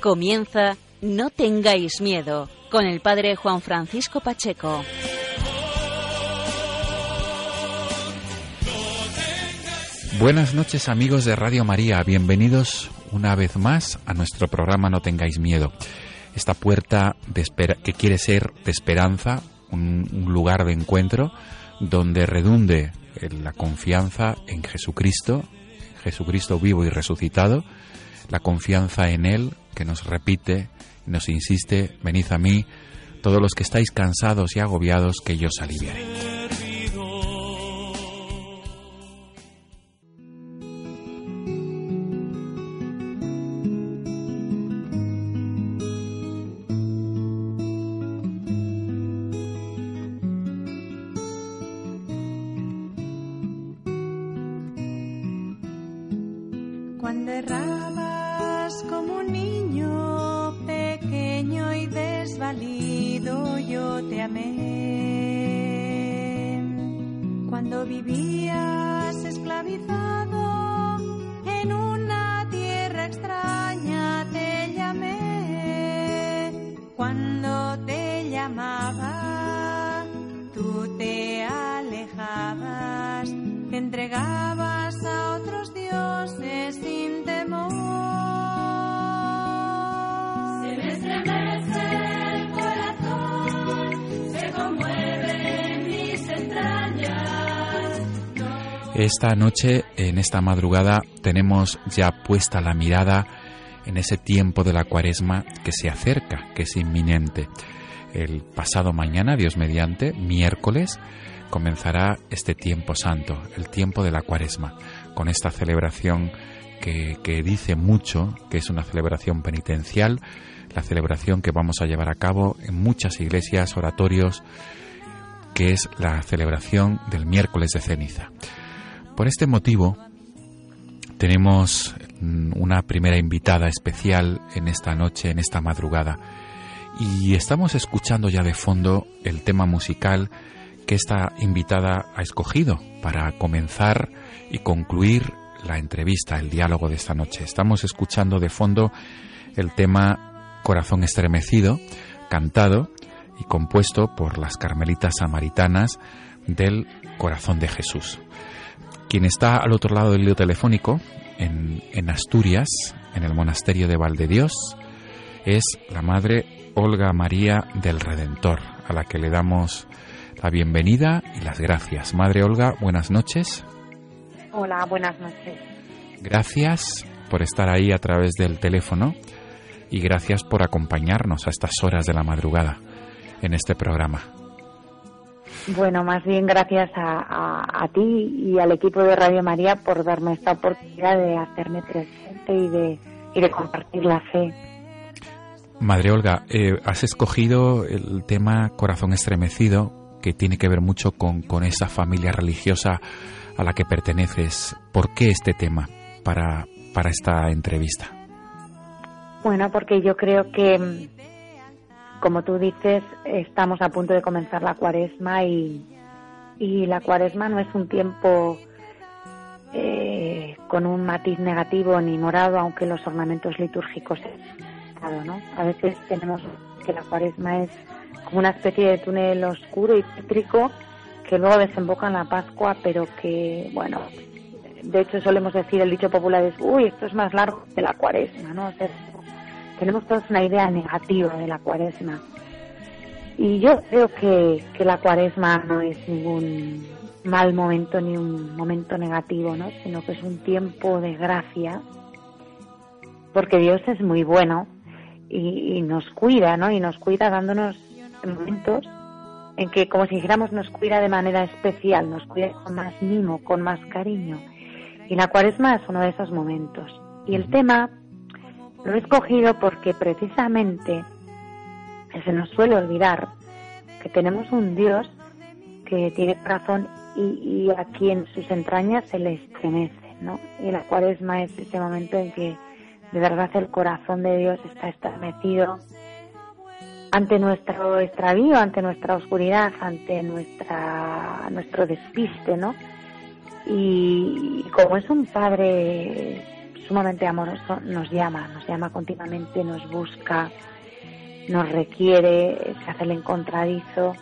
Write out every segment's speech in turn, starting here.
Comienza No tengáis miedo con el padre Juan Francisco Pacheco. Buenas noches amigos de Radio María, bienvenidos una vez más a nuestro programa No tengáis miedo. Esta puerta de que quiere ser de esperanza, un, un lugar de encuentro donde redunde la confianza en Jesucristo, Jesucristo vivo y resucitado, la confianza en Él que nos repite nos insiste, venid a mí, todos los que estáis cansados y agobiados, que yo os aliviaré. cuando vivías esclavizado. Esta noche, en esta madrugada, tenemos ya puesta la mirada en ese tiempo de la cuaresma que se acerca, que es inminente. El pasado mañana, Dios mediante, miércoles, comenzará este tiempo santo, el tiempo de la cuaresma, con esta celebración que, que, dice mucho, que es una celebración penitencial, la celebración que vamos a llevar a cabo en muchas iglesias, oratorios, que es la celebración del miércoles de ceniza. Por este motivo, tenemos una primera invitada especial en esta noche, en esta madrugada, y estamos escuchando ya de fondo el tema musical que esta invitada ha escogido para comenzar y concluir la entrevista, el diálogo de esta noche. Estamos escuchando de fondo el tema Corazón estremecido, cantado y compuesto por las carmelitas samaritanas del Corazón de Jesús. Quien está al otro lado del hilo telefónico, en, en Asturias, en el monasterio de Valdedios, es la Madre Olga María del Redentor, a la que le damos la bienvenida y las gracias. Madre Olga, buenas noches. Hola, buenas noches. Gracias por estar ahí a través del teléfono y gracias por acompañarnos a estas horas de la madrugada en este programa. Bueno, más bien gracias a, ti y al equipo de Radio María por darme esta oportunidad de hacerme presente y de, y de compartir la fe. Madre Olga, eh, has escogido el tema Corazón Estremecido, que tiene que ver mucho con, con esa familia religiosa a la que perteneces. ¿Por qué este tema para, para esta entrevista? Bueno, porque yo creo que como tú dices, estamos a punto de comenzar la cuaresma y, y la cuaresma no es un tiempo eh, con un matiz negativo ni morado, aunque los ornamentos litúrgicos ¿no? A veces tenemos que la cuaresma es como una especie de túnel oscuro y tétrico que luego desemboca en la Pascua, pero que, bueno, de hecho solemos decir, el dicho popular es, uy, esto es más largo que la cuaresma, ¿no? Tenemos todos una idea negativa de la cuaresma. Y yo creo que, que la cuaresma no es ningún mal momento ni un momento negativo, ¿no? Sino que es un tiempo de gracia, porque Dios es muy bueno y, nos cuida, ¿no? Y nos cuida dándonos momentos en que como si dijéramos nos cuida de manera especial, nos cuida con más mimo, con más cariño. Y la cuaresma es uno de esos momentos. Y el tema lo he escogido porque precisamente se nos suele olvidar que tenemos un Dios que tiene corazón y, a quien sus entrañas se le estremece, ¿no? Y la cuaresma es ese momento en que de verdad el corazón de Dios está estremecido ante nuestro extravío, ante nuestra oscuridad, ante nuestra nuestro despiste, ¿no? Y, como es un padre sumamente amoroso, nos llama, nos llama continuamente, nos busca, nos requiere, se hace el encontradizo,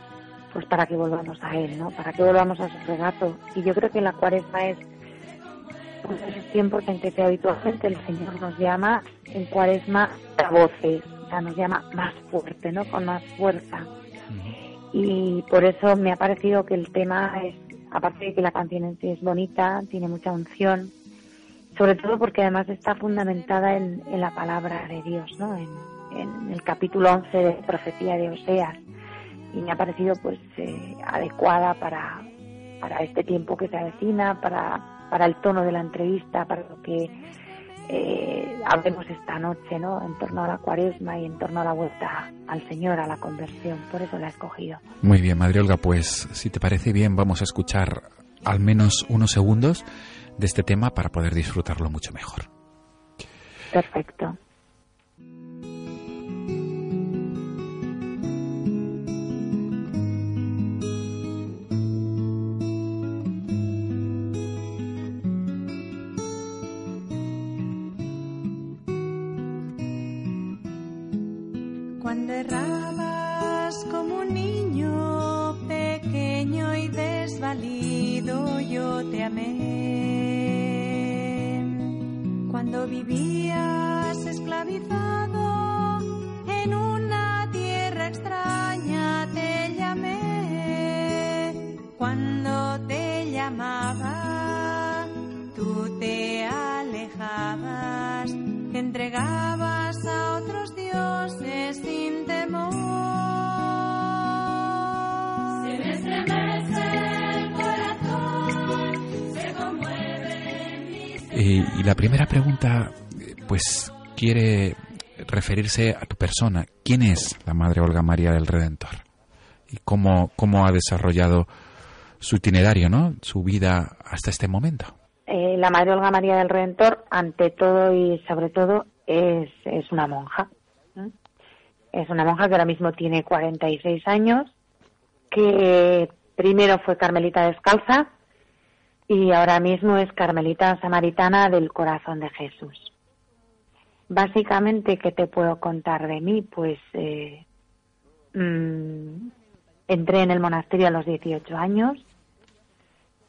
pues para que volvamos a él, ¿no? Para que volvamos a su regato. Y yo creo que la cuaresma es uno de esos tiempos en que habitualmente el Señor nos llama en cuaresma a voces, o sea, nos llama más fuerte, ¿no? Con más fuerza. Y por eso me ha parecido que el tema es, aparte de que la canción en sí es bonita, tiene mucha unción, sobre todo porque además está fundamentada en, la palabra de Dios, ¿no? En, el capítulo 11 de Profecía de Oseas. Y me ha parecido pues eh, adecuada para, para este tiempo que se avecina, para, para el tono de la entrevista, para lo que eh, hablemos esta noche, ¿no? En torno a la cuaresma y en torno a la vuelta al Señor, a la conversión. Por eso la he escogido. Muy bien, Madre Olga, pues si te parece bien, vamos a escuchar al menos unos segundos de este tema para poder disfrutarlo mucho mejor. Perfecto. cuando vivías esclavizado en una tierra extraña te llamé. Cuando te llamaba tú te alejabas te entregabas y la primera pregunta, pues, quiere referirse a tu persona. ¿Quién es la Madre Olga María del Redentor? ¿Y cómo, cómo ha desarrollado su itinerario, ¿no? Su vida hasta este momento. Eh, la Madre Olga María del Redentor, ante todo y sobre todo, es, es una monja. Es una monja que ahora mismo tiene 46 años, que primero fue carmelita descalza y ahora mismo es carmelita samaritana del corazón de Jesús. Básicamente, ¿qué te puedo contar de mí? Pues eh, mm, entré en el monasterio a los 18 años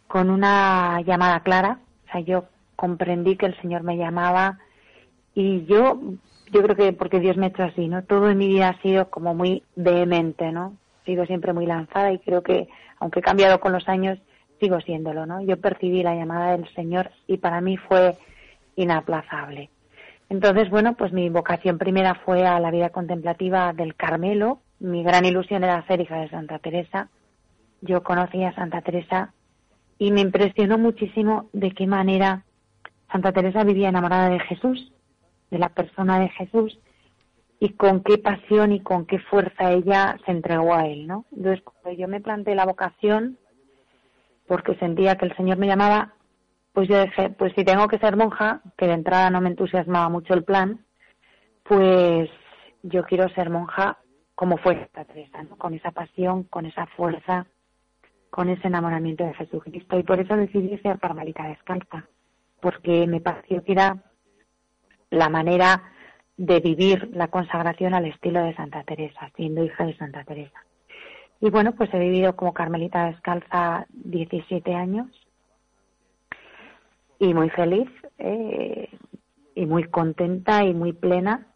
con una llamada clara. O sea, yo comprendí que el Señor me llamaba y yo, yo creo que porque Dios me ha hecho así, ¿no? Todo mi vida ha sido como muy vehemente, ¿no? Sigo siempre muy lanzada y creo que, aunque he cambiado con los años, sigo siéndolo, ¿no? Yo percibí la llamada del Señor y para mí fue inaplazable. Entonces, bueno, pues mi vocación primera fue a la vida contemplativa del Carmelo. Mi gran ilusión era ser hija de Santa Teresa. Yo conocí a Santa Teresa y me impresionó muchísimo de qué manera Santa Teresa vivía enamorada de Jesús, de la persona de Jesús, y con qué pasión y con qué fuerza ella se entregó a él, ¿no? Entonces, cuando yo me planteé la vocación, porque sentía que el Señor me llamaba, pues yo dije, pues si tengo que ser monja, que de entrada no me entusiasmaba mucho el plan, pues yo quiero ser monja como fue esta Teresa, con esa pasión, con esa fuerza, con ese enamoramiento de Jesucristo. Y por eso decidí ser carmelita descalza, porque me pareció que era la manera de vivir la consagración al estilo de Santa Teresa, siendo hija de Santa Teresa. Y bueno, pues he vivido como Carmelita Descalza 17 años y muy feliz eh, y muy contenta y muy plena.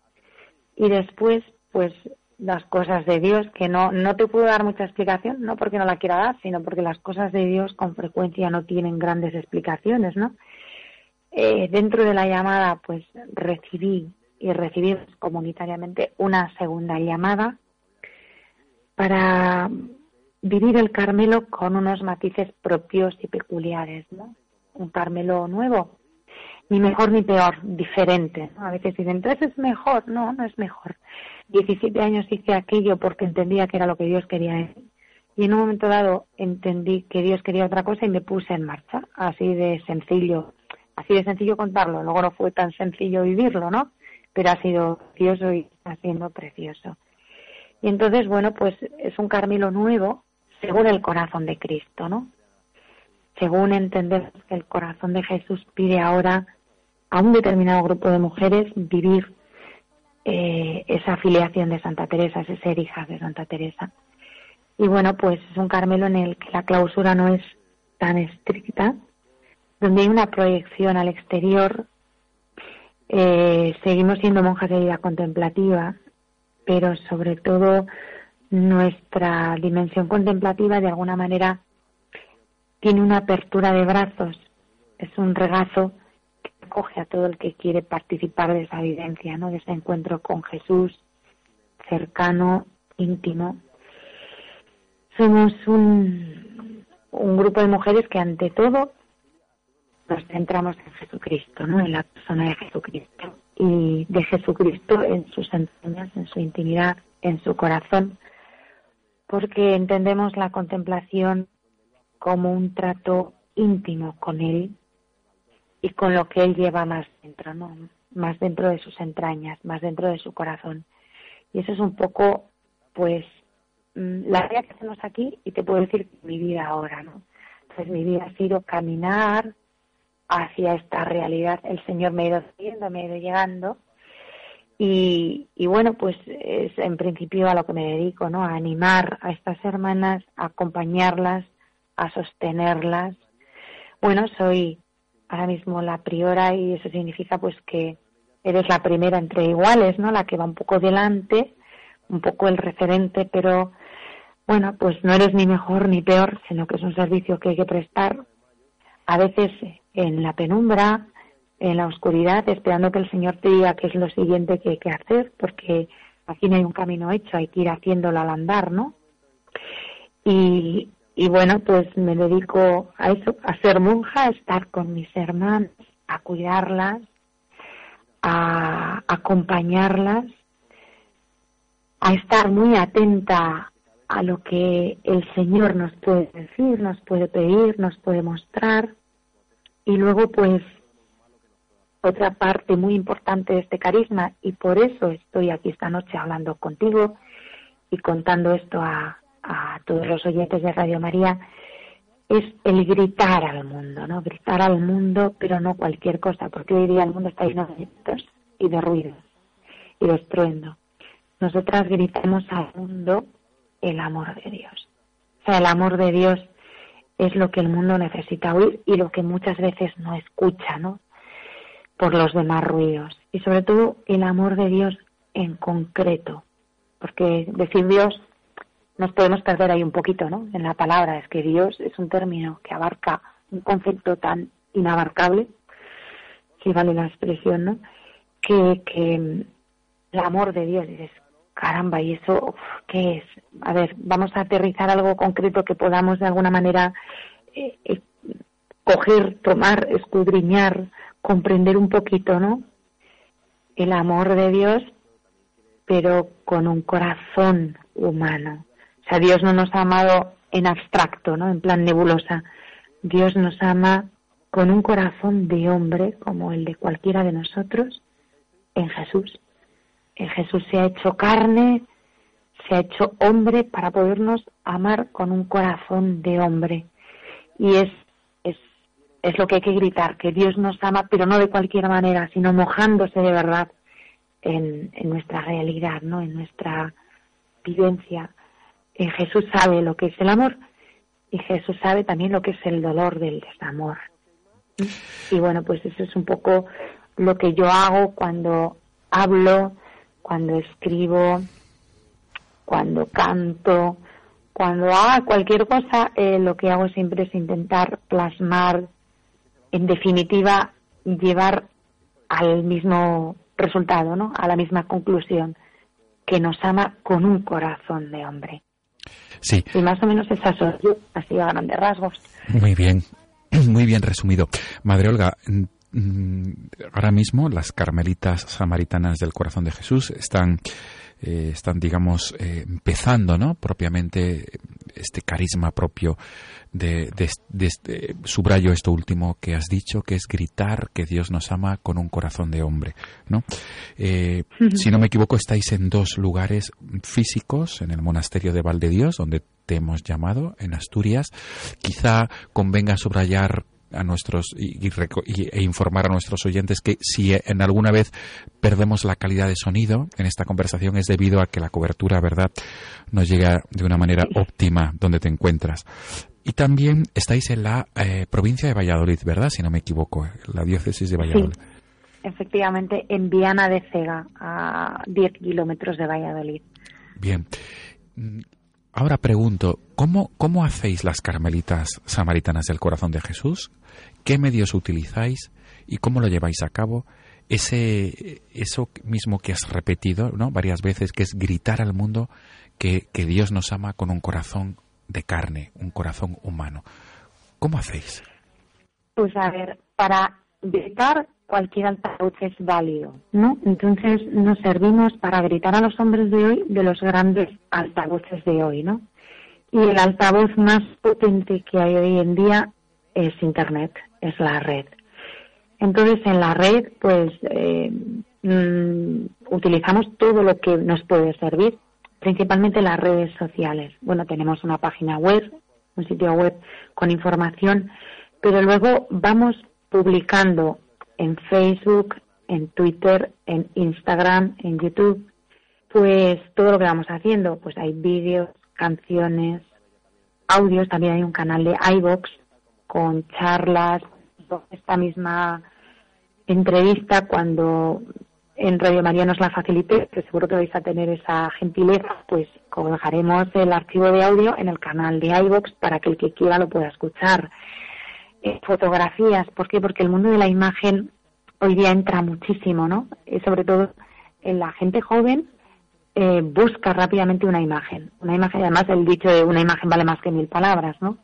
Y después, pues las cosas de Dios, que no, no te puedo dar mucha explicación, no porque no la quiera dar, sino porque las cosas de Dios con frecuencia no tienen grandes explicaciones, ¿no? Eh, dentro de la llamada, pues recibí y recibí comunitariamente una segunda llamada para vivir el Carmelo con unos matices propios y peculiares, ¿no? Un Carmelo nuevo, ni mejor ni peor, diferente. A veces dicen, entonces es mejor. No, no es mejor. 17 años hice aquello porque entendía que era lo que Dios quería Y en un momento dado entendí que Dios quería otra cosa y me puse en marcha. Así de sencillo. Así de sencillo contarlo. Luego no fue tan sencillo vivirlo, ¿no? Pero ha sido precioso y está siendo precioso. Y entonces, bueno, pues es un Carmelo nuevo según el corazón de Cristo, ¿no? Según entendemos que el corazón de Jesús pide ahora a un determinado grupo de mujeres vivir eh, esa afiliación de Santa Teresa, ese ser hija de Santa Teresa. Y bueno, pues es un Carmelo en el que la clausura no es tan estricta, donde hay una proyección al exterior. Eh, seguimos siendo monjas de vida contemplativa, pero sobre todo nuestra dimensión contemplativa de alguna manera tiene una apertura de brazos, es un regazo acoge a todo el que quiere participar de esa vivencia, ¿no? De ese encuentro con Jesús cercano, íntimo. Somos un, un grupo de mujeres que ante todo nos centramos en Jesucristo, ¿no? En la persona de Jesucristo y de Jesucristo en sus enseñas, en su intimidad, en su corazón, porque entendemos la contemplación como un trato íntimo con Él y con lo que él lleva más dentro, ¿no? Más dentro de sus entrañas, más dentro de su corazón. Y eso es un poco, pues, mm, la idea que hacemos aquí y te puedo decir mi vida ahora, ¿no? Entonces mi vida ha sido caminar hacia esta realidad. El Señor me ha ido siguiendo, me ha ido llegando. Y, y, bueno, pues es en principio a lo que me dedico, ¿no? A animar a estas hermanas, a acompañarlas, a sostenerlas. Bueno, soy ahora mismo la priora y eso significa pues que eres la primera entre iguales, ¿no? La que va un poco delante, un poco el referente, pero bueno, pues no eres ni mejor ni peor, sino que es un servicio que hay que prestar a veces en la penumbra, en la oscuridad, esperando que el Señor te diga qué es lo siguiente que hay que hacer, porque aquí no hay un camino hecho, hay que ir haciéndolo al andar, ¿no? Y, y bueno, pues me dedico a eso, a ser monja, a estar con mis hermanas, a cuidarlas, a acompañarlas, a estar muy atenta a lo que el Señor nos puede decir, nos puede pedir, nos puede mostrar. Y luego, pues, otra parte muy importante de este carisma, y por eso estoy aquí esta noche hablando contigo y contando esto a, a todos los oyentes de Radio María es el gritar al mundo, ¿no? Gritar al mundo, pero no cualquier cosa, porque hoy día el mundo está lleno de gritos y de ruidos y de estruendo. Nosotras gritamos al mundo el amor de Dios. O sea, el amor de Dios es lo que el mundo necesita oír y lo que muchas veces no escucha, ¿no? Por los demás ruidos. Y sobre todo el amor de Dios en concreto. Porque decir Dios nos podemos perder ahí un poquito, ¿no? En la palabra, es que Dios es un término que abarca un concepto tan inabarcable, si vale la expresión, ¿no? Que, el amor de Dios, dices, caramba, ¿y eso qué es? A ver, vamos a aterrizar algo concreto que podamos de alguna manera eh, eh, coger, tomar, escudriñar, comprender un poquito, ¿no? El amor de Dios, pero con un corazón humano. O sea, Dios no nos ha amado en abstracto, ¿no? En plan nebulosa. Dios nos ama con un corazón de hombre como el de cualquiera de nosotros en Jesús. En Jesús se ha hecho carne, se ha hecho hombre para podernos amar con un corazón de hombre. Y es, es, es lo que hay que gritar, que Dios nos ama, pero no de cualquier manera, sino mojándose de verdad en, en nuestra realidad, ¿no? En nuestra vivencia Jesús sabe lo que es el amor y Jesús sabe también lo que es el dolor del desamor. Y bueno, pues eso es un poco lo que yo hago cuando hablo, cuando escribo, cuando canto, cuando hago cualquier cosa, eh, lo que hago siempre es intentar plasmar, en definitiva, llevar al mismo resultado, ¿no? A la misma conclusión, que nos ama con un corazón de hombre. Sí. Y más o menos esa soy yo, así a grandes rasgos. Muy bien, muy bien resumido. Madre Olga, ahora mismo las carmelitas samaritanas del corazón de Jesús están eh, están, digamos, eh, empezando, ¿no? Propiamente este carisma propio de, de, este, subrayo esto último que has dicho, que es gritar que Dios nos ama con un corazón de hombre, ¿no? Eh, si no me equivoco, estáis en dos lugares físicos, en el monasterio de Valdedios, donde te hemos llamado, en Asturias. Quizá convenga subrayar a nuestros y, e informar a nuestros oyentes que si en alguna vez perdemos la calidad de sonido en esta conversación es debido a que la cobertura, ¿verdad?, no llega de una manera óptima donde te encuentras. Y también estáis en la eh, provincia de Valladolid, ¿verdad? Si no me equivoco, la diócesis de Valladolid. Sí, efectivamente, en Viana de Cega, a 10 kilómetros de Valladolid. Bien. Ahora pregunto, ¿cómo, ¿cómo hacéis las carmelitas samaritanas del corazón de Jesús? ¿Qué medios utilizáis y cómo lo lleváis a cabo? Ese, eso mismo que has repetido ¿no? varias veces, que es gritar al mundo que, que Dios nos ama con un corazón de carne, un corazón humano. ¿Cómo hacéis? Pues a ver, para gritar cualquier altavoz es válido, ¿no? Entonces nos servimos para gritar a los hombres de hoy de los grandes altavoces de hoy, ¿no? Y el altavoz más potente que hay hoy en día es Internet, es la red. Entonces en la red, pues eh, mm, utilizamos todo lo que nos puede servir, principalmente las redes sociales. Bueno, tenemos una página web, un sitio web con información, pero luego vamos publicando en Facebook, en Twitter, en Instagram, en YouTube, pues todo lo que vamos haciendo, pues hay vídeos, canciones, audios, también hay un canal de iBox con charlas, esta misma entrevista cuando en Radio María nos la facilite, que seguro que vais a tener esa gentileza, pues colocaremos el archivo de audio en el canal de iBox para que el que quiera lo pueda escuchar. Eh, fotografías. ¿Por qué? Porque el mundo de la imagen hoy día entra muchísimo, ¿no? Y sobre todo en la gente joven eh, busca rápidamente una imagen. Una imagen, además el dicho de una imagen vale más que mil palabras, ¿no?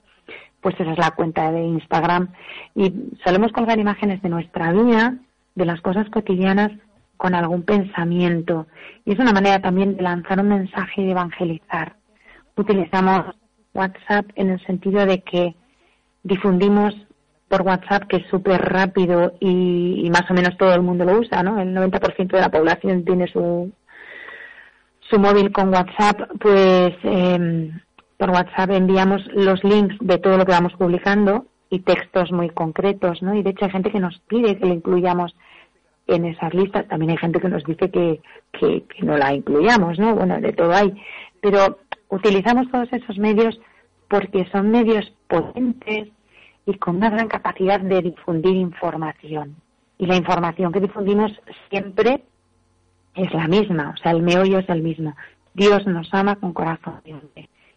Pues esa es la cuenta de Instagram. Y solemos colgar imágenes de nuestra vida, de las cosas cotidianas, con algún pensamiento. Y es una manera también de lanzar un mensaje y de evangelizar. Utilizamos WhatsApp en el sentido de que difundimos por WhatsApp, que es súper rápido y, más o menos todo el mundo lo usa, ¿no? El 90% de la población tiene su, su móvil con WhatsApp, pues eh, por WhatsApp enviamos los links de todo lo que vamos publicando y textos muy concretos, ¿no? Y de hecho hay gente que nos pide que lo incluyamos en esas listas, también hay gente que nos dice que, que, que no la incluyamos, ¿no? Bueno, de todo hay. Pero utilizamos todos esos medios porque son medios potentes, y con una gran capacidad de difundir información. Y la información que difundimos siempre es la misma, o sea, el meollo es el mismo. Dios nos ama con corazón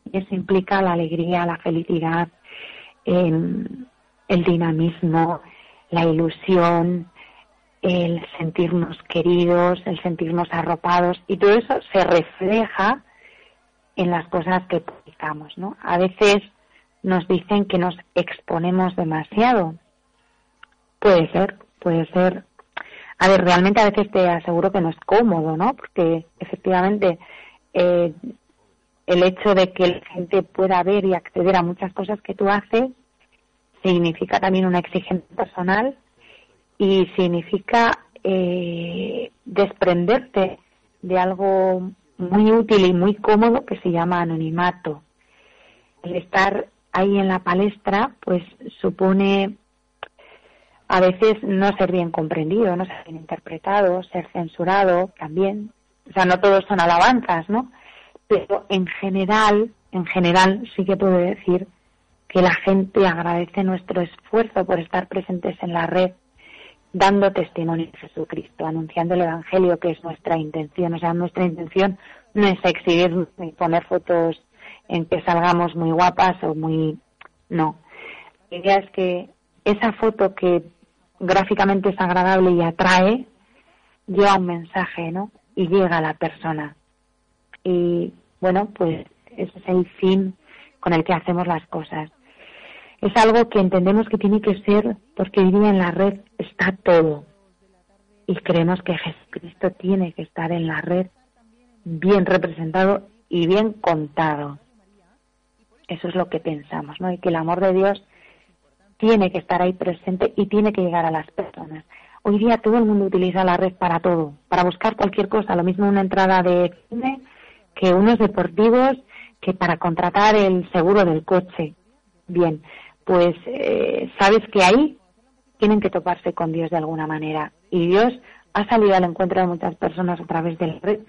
Y eso implica la alegría, la felicidad, el dinamismo, la ilusión, el sentirnos queridos, el sentirnos arropados y todo eso se refleja en las cosas que publicamos, ¿no? A veces nos dicen que nos exponemos demasiado. Puede ser, puede ser. A ver, realmente a veces te aseguro que no es cómodo, ¿no? Porque efectivamente eh, el hecho de que la gente pueda ver y acceder a muchas cosas que tú haces significa también una exigencia personal y significa eh, desprenderte de algo muy útil y muy cómodo que se llama anonimato. El estar ahí en la palestra, pues supone a veces no ser bien comprendido, no ser bien interpretado, ser censurado también. O sea, no todos son alabanzas, ¿no? Pero en general, en general sí que puedo decir que la gente agradece nuestro esfuerzo por estar presentes en la red, dando testimonio de Jesucristo, anunciando el Evangelio, que es nuestra intención. O sea, nuestra intención no es exhibir ni poner fotos en que salgamos muy guapas o muy... No. La idea es que esa foto que gráficamente es agradable y atrae, lleva un mensaje, ¿no? Y llega a la persona. Y bueno, pues ese es el fin con el que hacemos las cosas. Es algo que entendemos que tiene que ser porque hoy día en la red está todo. Y creemos que Jesucristo tiene que estar en la red bien representado y bien contado. Eso es lo que pensamos, ¿no? Y que el amor de Dios tiene que estar ahí presente y tiene que llegar a las personas. Hoy día todo el mundo utiliza la red para todo, para buscar cualquier cosa, lo mismo una entrada de cine que unos deportivos, que para contratar el seguro del coche. Bien, pues eh, sabes que ahí tienen que toparse con Dios de alguna manera. Y Dios ha salido al encuentro de muchas personas a través de la red,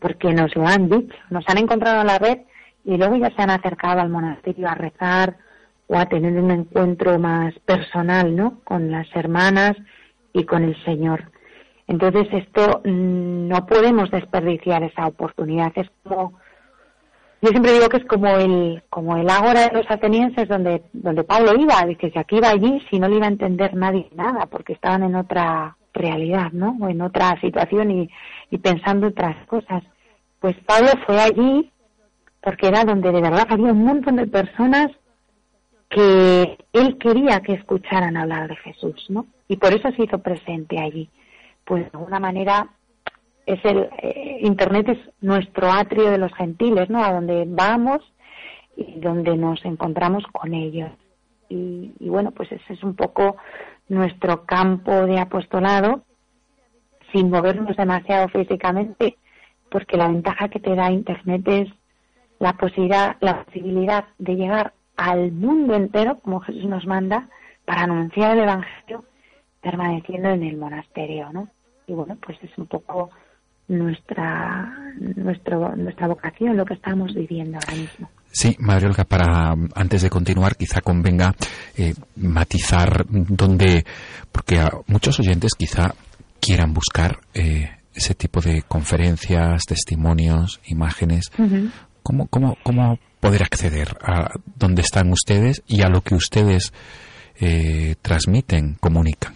porque nos lo han dicho, nos han encontrado en la red y luego ya se han acercado al monasterio a rezar o a tener un encuentro más personal, ¿no? Con las hermanas y con el Señor. Entonces esto mm, no podemos desperdiciar esa oportunidad. Es como yo siempre digo que es como el como el ágora de los atenienses donde donde Pablo iba. Dice si aquí iba allí, si no le iba a entender nadie nada, porque estaban en otra realidad, ¿no? O en otra situación y, y pensando otras cosas. Pues Pablo fue allí porque era donde de verdad había un montón de personas que él quería que escucharan hablar de Jesús, ¿no? Y por eso se hizo presente allí. Pues de alguna manera es el eh, Internet es nuestro atrio de los gentiles, ¿no? A donde vamos y donde nos encontramos con ellos. Y, y bueno, pues ese es un poco nuestro campo de apostolado, sin movernos demasiado físicamente, porque la ventaja que te da Internet es la posibilidad, la posibilidad de llegar al mundo entero, como Jesús nos manda, para anunciar el Evangelio permaneciendo en el monasterio, ¿no? Y bueno, pues es un poco nuestra nuestro, nuestra vocación, lo que estamos viviendo ahora mismo. Sí, Madre Olga, para antes de continuar, quizá convenga eh, matizar donde, porque a muchos oyentes quizá quieran buscar eh, ese tipo de conferencias, testimonios, imágenes, ¿Cómo, cómo, cómo poder acceder a dónde están ustedes y a lo que ustedes eh, transmiten, comunican?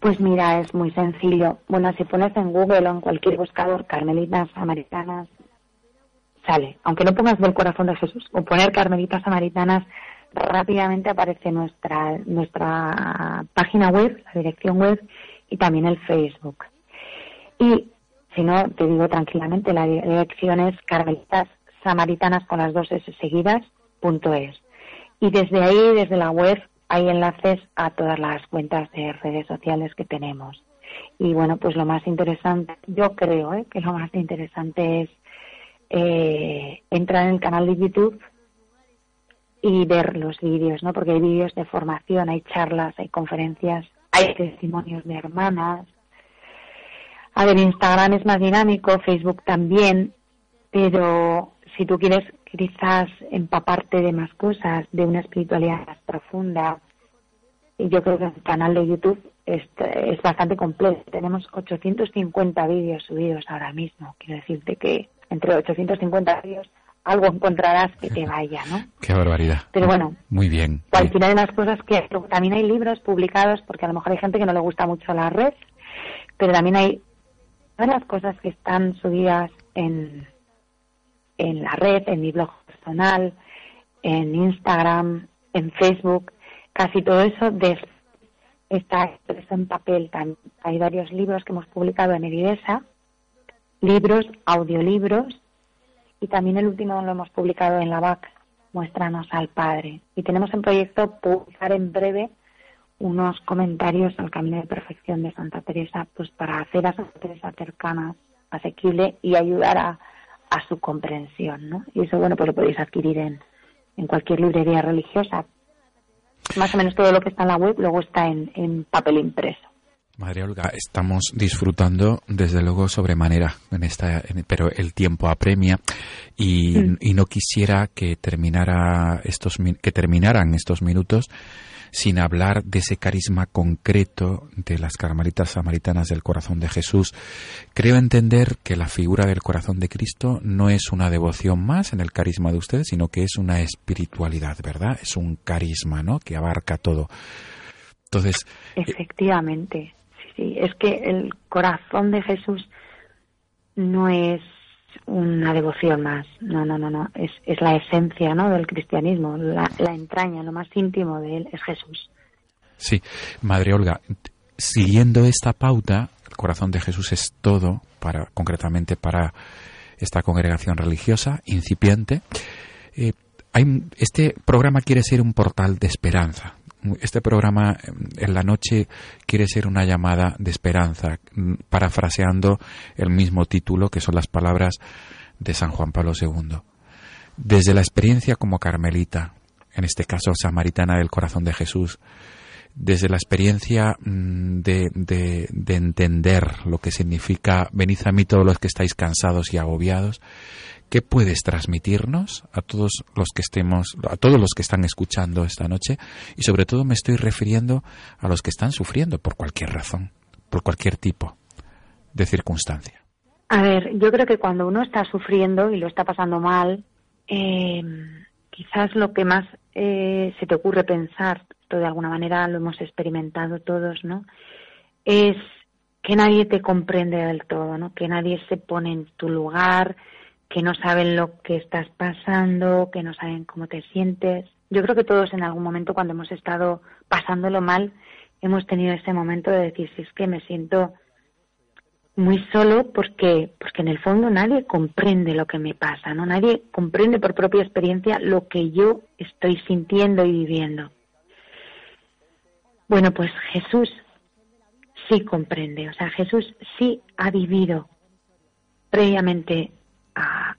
Pues mira, es muy sencillo. Bueno, si pones en Google o en cualquier buscador Carmelitas Samaritanas, sale. Aunque no pongas del corazón de Jesús o poner Carmelitas Samaritanas, rápidamente aparece nuestra, nuestra página web, la dirección web y también el Facebook. Y si no, te digo tranquilamente, la dirección es Carmelitas samaritanas con las dos S seguidas, punto es. Y desde ahí, desde la web, hay enlaces a todas las cuentas de redes sociales que tenemos. Y bueno, pues lo más interesante, yo creo ¿eh? que lo más interesante es eh, entrar en el canal de YouTube y ver los vídeos, ¿no? Porque hay vídeos de formación, hay charlas, hay conferencias, hay testimonios de hermanas. A ver, Instagram es más dinámico, Facebook también, pero si tú quieres quizás empaparte de más cosas, de una espiritualidad más profunda, yo creo que el canal de YouTube es, es bastante completo. Tenemos 850 vídeos subidos ahora mismo. Quiero decirte que entre 850 vídeos algo encontrarás que te vaya, ¿no? Qué barbaridad. Pero bueno, muy bien. Cualquiera de las cosas que también hay libros publicados, porque a lo mejor hay gente que no le gusta mucho la red, pero también hay varias cosas que están subidas en, en la red, en mi blog personal, en Instagram, en Facebook, casi todo eso está expreso en papel. Hay varios libros que hemos publicado en Evidesa, libros, audiolibros, y también el último lo hemos publicado en la BAC, Muéstranos al Padre. Y tenemos en proyecto publicar en breve unos comentarios al Camino de Perfección de Santa Teresa, pues para hacer a Santa Teresa cercana, asequible y ayudar a, a su comprensión, ¿no? Y eso, bueno, pues lo podéis adquirir en, en cualquier librería religiosa. Más o menos todo lo que está en la web luego está en, en papel impreso. Madre Olga, estamos disfrutando desde luego sobremanera en esta, pero el tiempo apremia y, mm. y no quisiera que terminara estos que terminaran estos minutos sin hablar de ese carisma concreto de las carmelitas samaritanas del corazón de Jesús. Creo entender que la figura del corazón de Cristo no es una devoción más en el carisma de ustedes, sino que es una espiritualidad, ¿verdad? Es un carisma, ¿no? Que abarca todo. Entonces. Eh, Efectivamente. Sí, sí. Es que el corazón de Jesús no es una devoción más. No, no, no, no. Es, es la esencia ¿no? del cristianismo. La, entraña, lo más íntimo de él es Jesús. Sí, Madre Olga, siguiendo esta pauta, el corazón de Jesús es todo, para, concretamente para esta congregación religiosa incipiente. Eh, hay, este programa quiere ser un portal de esperanza. Este programa en la noche quiere ser una llamada de esperanza, parafraseando el mismo título que son las palabras de San Juan Pablo II. Desde la experiencia como carmelita, en este caso samaritana del corazón de Jesús, desde la experiencia mm, de, de, entender lo que significa venid a mí todos los que estáis cansados y agobiados, ¿qué puedes transmitirnos a todos los que estemos, a todos los que están escuchando esta noche? Y sobre todo me estoy refiriendo a los que están sufriendo por cualquier razón, por cualquier tipo de circunstancia. A ver, yo creo que cuando uno está sufriendo y lo está pasando mal, eh, quizás lo que más eh, se te ocurre pensar de alguna manera lo hemos experimentado todos, ¿no? Es que nadie te comprende del todo, ¿no? Que nadie se pone en tu lugar, que no saben lo que estás pasando, que no saben cómo te sientes. Yo creo que todos en algún momento cuando hemos estado pasándolo mal hemos tenido ese momento de decir, si es que me siento muy solo porque porque en el fondo nadie comprende lo que me pasa, ¿no? Nadie comprende por propia experiencia lo que yo estoy sintiendo y viviendo. Bueno, pues Jesús sí comprende, o sea, Jesús sí ha vivido previamente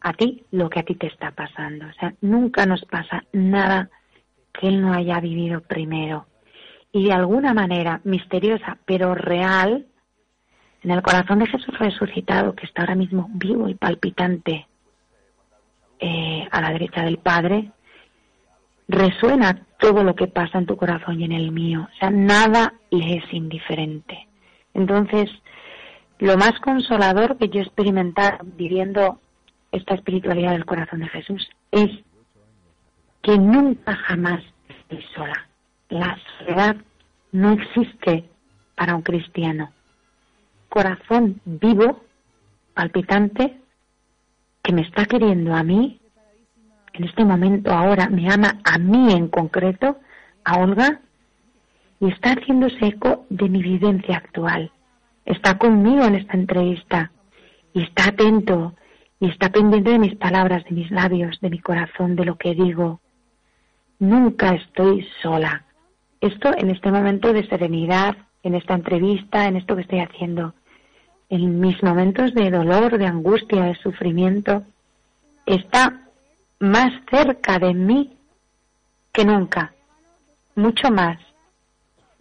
a, ti lo que a ti te está pasando. O sea, nunca nos pasa nada que Él no haya vivido primero. Y de alguna manera misteriosa, pero real, en el corazón de Jesús resucitado, que está ahora mismo vivo y palpitante eh, a la derecha del Padre, resuena todo lo que pasa en tu corazón y en el mío. O sea, nada le es indiferente. Entonces, lo más consolador que yo he experimentado viviendo esta espiritualidad del corazón de Jesús es que nunca jamás estoy sola. La soledad no existe para un cristiano. Corazón vivo, palpitante, que me está queriendo a mí en este momento ahora me ama a mí en concreto, a Olga, y está haciéndose eco de mi vivencia actual. Está conmigo en esta entrevista y está atento y está pendiente de mis palabras, de mis labios, de mi corazón, de lo que digo. Nunca estoy sola. Esto en este momento de serenidad, en esta entrevista, en esto que estoy haciendo, en mis momentos de dolor, de angustia, de sufrimiento, está más cerca de mí que nunca, mucho más.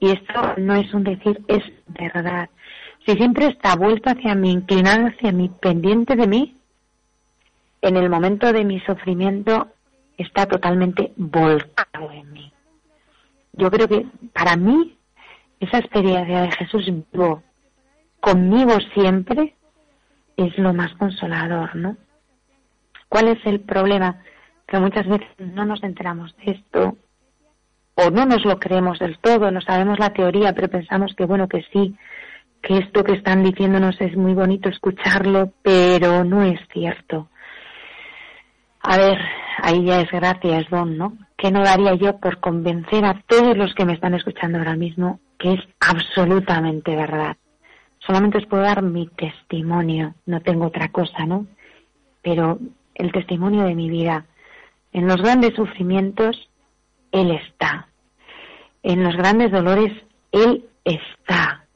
Y esto no es un decir, es verdad. Si siempre está vuelto hacia mí, inclinado hacia mí, pendiente de mí, en el momento de mi sufrimiento está totalmente volcado en mí. Yo creo que para mí esa experiencia de Jesús vivo conmigo siempre es lo más consolador, ¿no? ¿Cuál es el problema? Que muchas veces no nos enteramos de esto o no nos lo creemos del todo, no sabemos la teoría, pero pensamos que bueno, que sí, que esto que están diciéndonos es muy bonito escucharlo, pero no es cierto. A ver, ahí ya es gracia, es don, ¿no? ¿Qué no daría yo por convencer a todos los que me están escuchando ahora mismo que es absolutamente verdad? Solamente os puedo dar mi testimonio, no tengo otra cosa, ¿no? Pero el testimonio de mi vida. En los grandes sufrimientos, Él está. En los grandes dolores, Él está.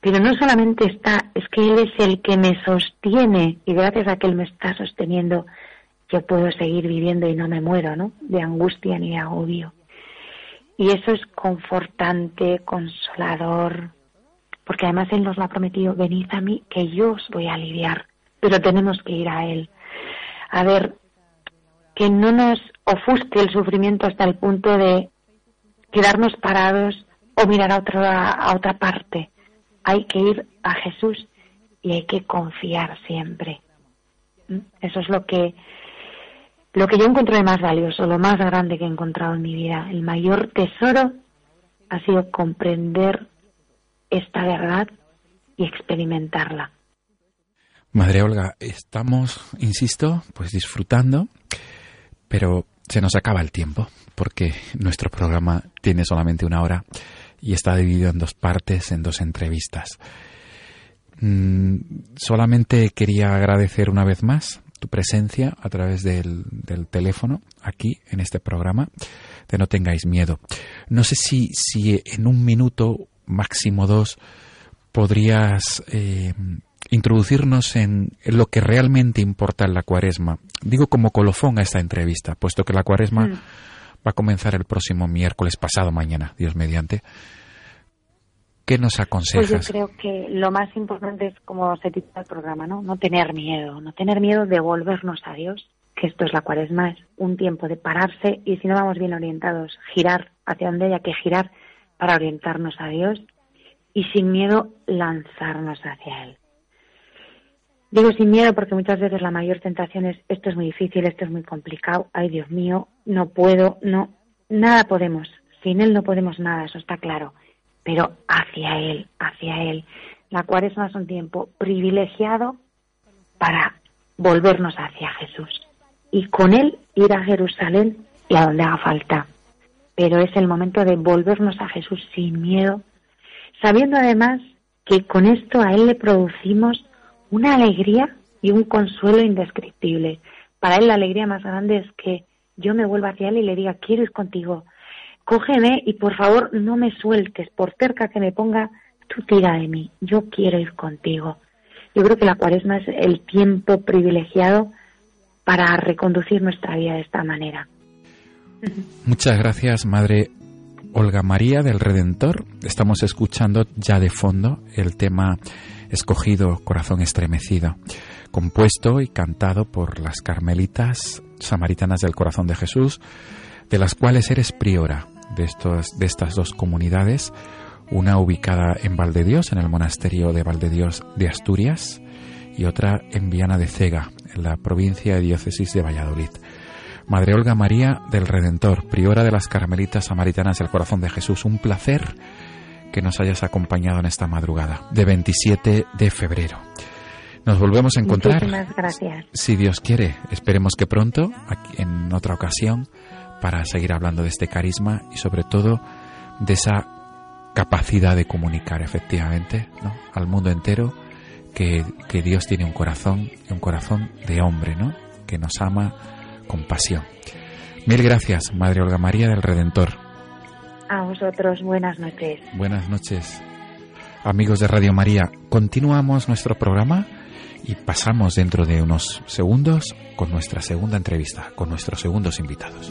Pero no solamente está, es que Él es el que me sostiene y gracias a que Él me está sosteniendo, yo puedo seguir viviendo y no me muero, ¿no? De angustia ni de agobio. Y eso es confortante, consolador, porque además Él nos lo ha prometido, venid a mí que yo os voy a aliviar, pero tenemos que ir a Él a ver, que no nos ofusque el sufrimiento hasta el punto de quedarnos parados o mirar a otra, a otra parte. Hay que ir a Jesús y hay que confiar siempre. ¿Mm? Eso es lo que, lo que yo encuentro de más valioso, lo más grande que he encontrado en mi vida. El mayor tesoro ha sido comprender esta verdad y experimentarla. Madre Olga, estamos, insisto, pues disfrutando, pero se nos acaba el tiempo, porque nuestro programa tiene solamente una hora y está dividido en dos partes, en dos entrevistas. Mm, solamente quería agradecer una vez más tu presencia a través del, teléfono aquí en este programa de No tengáis miedo. No sé si, si en un minuto, máximo dos, podrías eh, introducirnos en lo que realmente importa en la cuaresma. Digo como colofón a esta entrevista, puesto que la cuaresma mm. va a comenzar el próximo miércoles pasado mañana, Dios mediante. ¿Qué nos aconsejas? Pues yo creo que lo más importante es, como se titula el programa, ¿no? No tener miedo, no tener miedo de volvernos a Dios, que esto es la cuaresma, es un tiempo de pararse y si no vamos bien orientados, girar hacia donde haya que girar para orientarnos a Dios y sin miedo lanzarnos hacia Él. Digo sin miedo porque muchas veces la mayor tentación es esto es muy difícil, esto es muy complicado, ay Dios mío, no puedo, no, nada podemos, sin Él no podemos nada, eso está claro pero hacia Él, hacia Él. La cuaresma es un tiempo privilegiado para volvernos hacia Jesús y con Él ir a Jerusalén y a donde haga falta. Pero es el momento de volvernos a Jesús sin miedo, sabiendo además que con esto a Él le producimos una alegría y un consuelo indescriptible. Para Él la alegría más grande es que yo me vuelva hacia Él y le diga, quiero ir contigo, cógeme y por favor no me sueltes, por cerca que me ponga, tú tira de mí, yo quiero ir contigo. Yo creo que la cuaresma es el tiempo privilegiado para reconducir nuestra vida de esta manera. Muchas gracias, Madre Olga María del Redentor. Estamos escuchando ya de fondo el tema escogido Corazón Estremecido, compuesto y cantado por las carmelitas samaritanas del Corazón de Jesús, de las cuales eres priora de, estos, de estas dos comunidades, una ubicada en Valdedios, en el monasterio de Valdedios de Asturias, y otra en Viana de Cega, en la provincia de diócesis de Valladolid. Madre Olga María del Redentor, priora de las Carmelitas Samaritanas del Corazón de Jesús, un placer que nos hayas acompañado en esta madrugada de 27 de febrero. Nos volvemos a encontrar. gracias. Si Dios quiere, esperemos que pronto, en otra ocasión, para seguir hablando de este carisma y sobre todo de esa capacidad de comunicar efectivamente al mundo entero que, que, Dios tiene un corazón, un corazón de hombre, ¿no? que nos ama con pasión. Mil gracias, Madre Olga María del Redentor. A vosotros, buenas noches. Buenas noches. Amigos de Radio María, continuamos nuestro programa y pasamos dentro de unos segundos con nuestra segunda entrevista, con nuestros segundos invitados.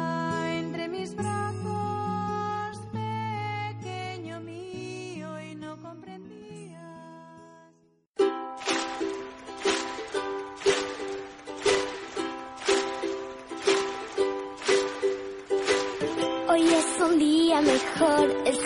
mejor, el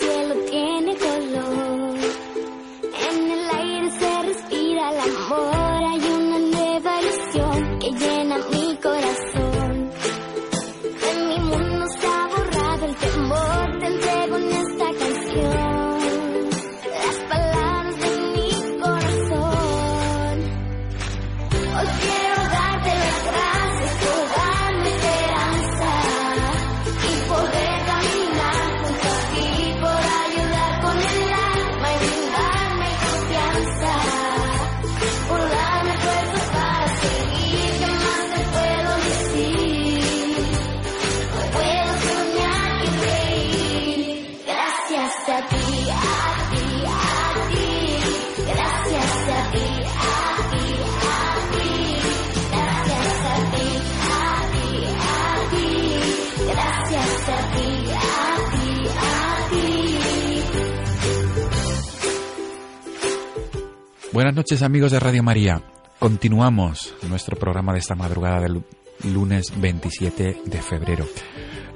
noches amigos de Radio María. Continuamos nuestro programa de esta madrugada del lunes 27 de febrero.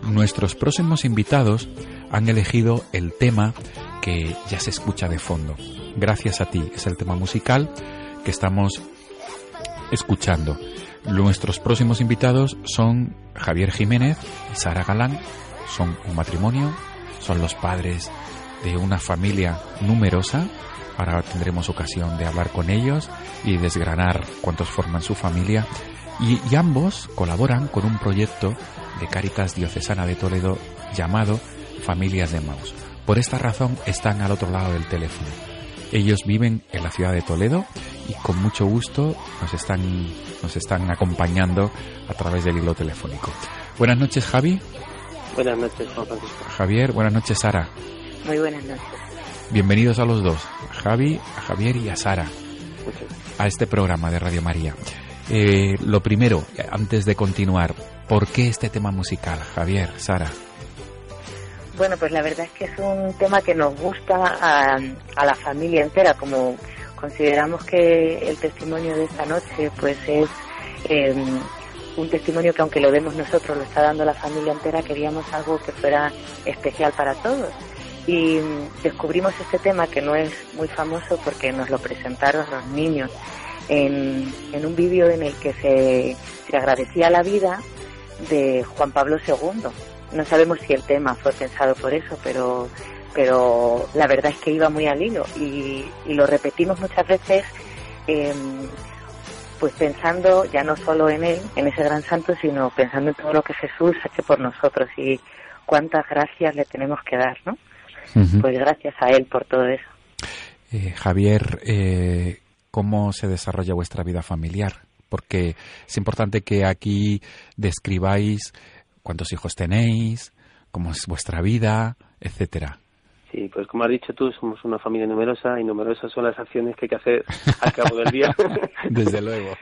Nuestros próximos invitados han elegido el tema que ya se escucha de fondo. Gracias a ti es el tema musical que estamos escuchando. Nuestros próximos invitados son Javier Jiménez y Sara Galán. Son un matrimonio, son los padres de una familia numerosa. Ahora tendremos ocasión de hablar con ellos y desgranar cuántos forman su familia. Y, y ambos colaboran con un proyecto de Cáritas Diocesana de Toledo llamado Familias de Maus. Por esta razón están al otro lado del teléfono. Ellos viven en la ciudad de Toledo y con mucho gusto nos están, nos están acompañando a través del hilo telefónico. Buenas noches, Javi. Buenas noches, Juan Francisco. Javier, buenas noches, Sara. Muy buenas noches. Bienvenidos a los dos, a Javi, a Javier y a Sara, a este programa de Radio María. Eh, lo primero, antes de continuar, ¿por qué este tema musical, Javier, Sara? Bueno, pues la verdad es que es un tema que nos gusta a, a la familia entera, como consideramos que el testimonio de esta noche pues es eh, un testimonio que aunque lo demos nosotros, lo está dando la familia entera, queríamos algo que fuera especial para todos. Y descubrimos este tema que no es muy famoso porque nos lo presentaron los niños en, un vídeo en el que se, agradecía la vida de Juan Pablo II. No sabemos si el tema fue pensado por eso, pero, pero la verdad es que iba muy al hilo y, y lo repetimos muchas veces, eh, pues pensando ya no solo en él, en ese gran santo, sino pensando en todo lo que Jesús ha hecho por nosotros y cuántas gracias le tenemos que dar, ¿no? Pues gracias a él por todo eso. Eh, Javier, eh, ¿cómo se desarrolla vuestra vida familiar? Porque es importante que aquí describáis cuántos hijos tenéis, cómo es vuestra vida, etcétera. Sí, pues como has dicho tú, somos una familia numerosa y numerosas son las acciones que hay que hacer al cabo del día. Desde luego.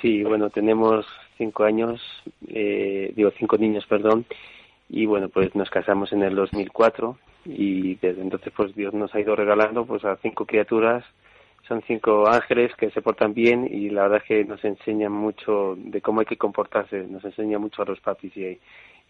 Sí, bueno, tenemos cinco años, eh, digo cinco niños, perdón, y bueno, pues nos casamos en el 2004 y desde entonces pues Dios nos ha ido regalando pues a cinco criaturas, son cinco ángeles que se portan bien y la verdad es que nos enseñan mucho de cómo hay que comportarse, nos enseña mucho a los papis y,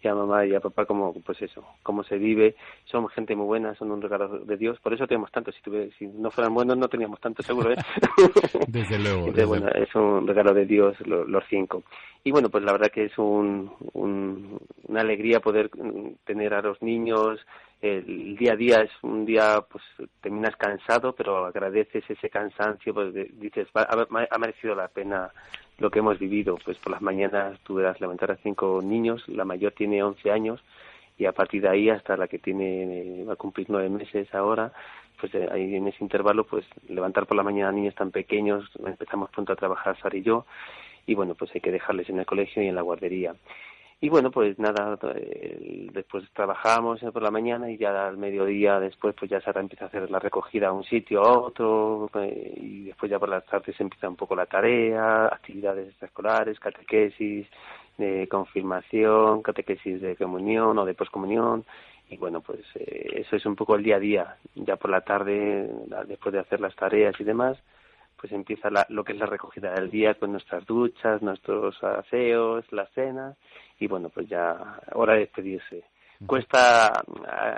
y a mamá y a papá cómo pues eso, cómo se vive, son gente muy buena, son un regalo de Dios, por eso tenemos tanto, si, tuve, si no fueran buenos no teníamos tanto seguro, ¿eh? Desde luego. Entonces, desde bueno, es un regalo de Dios lo- los cinco. Y bueno, pues la verdad que es un, un- una alegría poder mm, tener a los niños. El día a día es un día, pues terminas cansado, pero agradeces ese cansancio, pues de- dices, "Va- ha, ha merecido la pena lo que hemos vivido. Pues por las mañanas tú verás levantar a cinco niños, la mayor tiene 11 años y a partir de ahí hasta la que tiene, eh, va a cumplir nueve meses ahora, pues eh, ahí en ese intervalo, pues levantar por la mañana a niños tan pequeños, empezamos pronto a trabajar Sara y yo, y bueno, pues hay que dejarles en el colegio y en la guardería. Y bueno, pues nada, después trabajamos por la mañana y ya al mediodía después pues ya Sara empieza a hacer la recogida a un sitio a otro eh, y después ya por las tardes empieza un poco la tarea, actividades extraescolares, catequesis, de confirmación, catequesis de comunión o de poscomunión y bueno, pues eh, eso es un poco el día a día. Ya por la tarde, la- después de hacer las tareas y demás, pues empieza la- lo que es la recogida del día con nuestras duchas, nuestros aseos, las cenas y bueno, pues ya hora de despedirse. Cuesta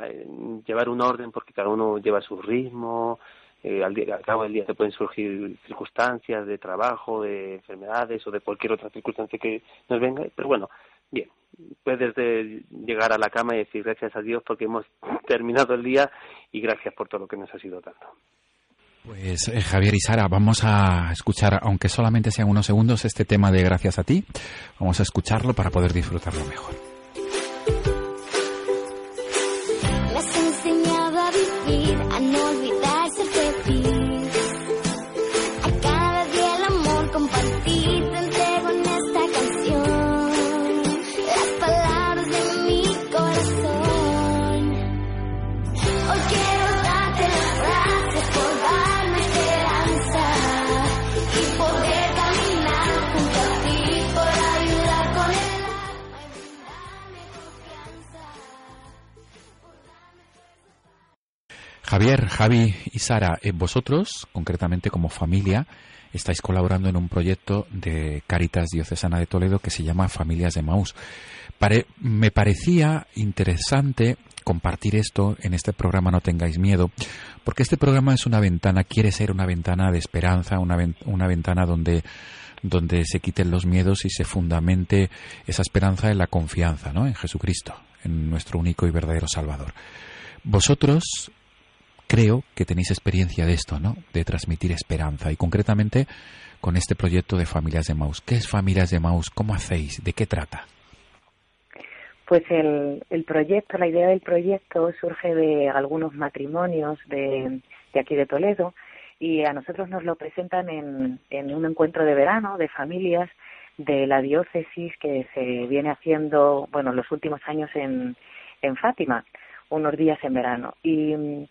eh, llevar un orden porque cada uno lleva su ritmo, eh, al, día- al cabo del día te pueden surgir circunstancias de trabajo, de enfermedades o de cualquier otra circunstancia que nos venga, pero bueno, bien, puedes de llegar a la cama y decir gracias a Dios porque hemos terminado el día y gracias por todo lo que nos ha sido dando. Pues eh, Javier y Sara, vamos a escuchar, aunque solamente sean unos segundos, este tema de Gracias a ti. Vamos a escucharlo para poder disfrutarlo mejor. Javi y Sara, eh, vosotros, concretamente como familia, estáis colaborando en un proyecto de Caritas Diocesana de Toledo que se llama Familias de Maús. Me parecía interesante compartir esto en este programa No tengáis miedo, porque este programa es una ventana, quiere ser una ventana de esperanza, una, una ventana donde donde se quiten los miedos y se fundamente esa esperanza en la confianza, ¿no? En Jesucristo, en nuestro único y verdadero Salvador. Vosotros creo que tenéis experiencia de esto, ¿no? De transmitir esperanza y concretamente con este proyecto de Familias de Maus. ¿Qué es Familias de Maus? ¿Cómo hacéis? ¿De qué trata? Pues el, el proyecto, la idea del proyecto surge de algunos matrimonios de, de aquí de Toledo y a nosotros nos lo presentan en, en un encuentro de verano de familias de la diócesis que se viene haciendo, bueno, los últimos años en, en Fátima, unos días en verano. Y,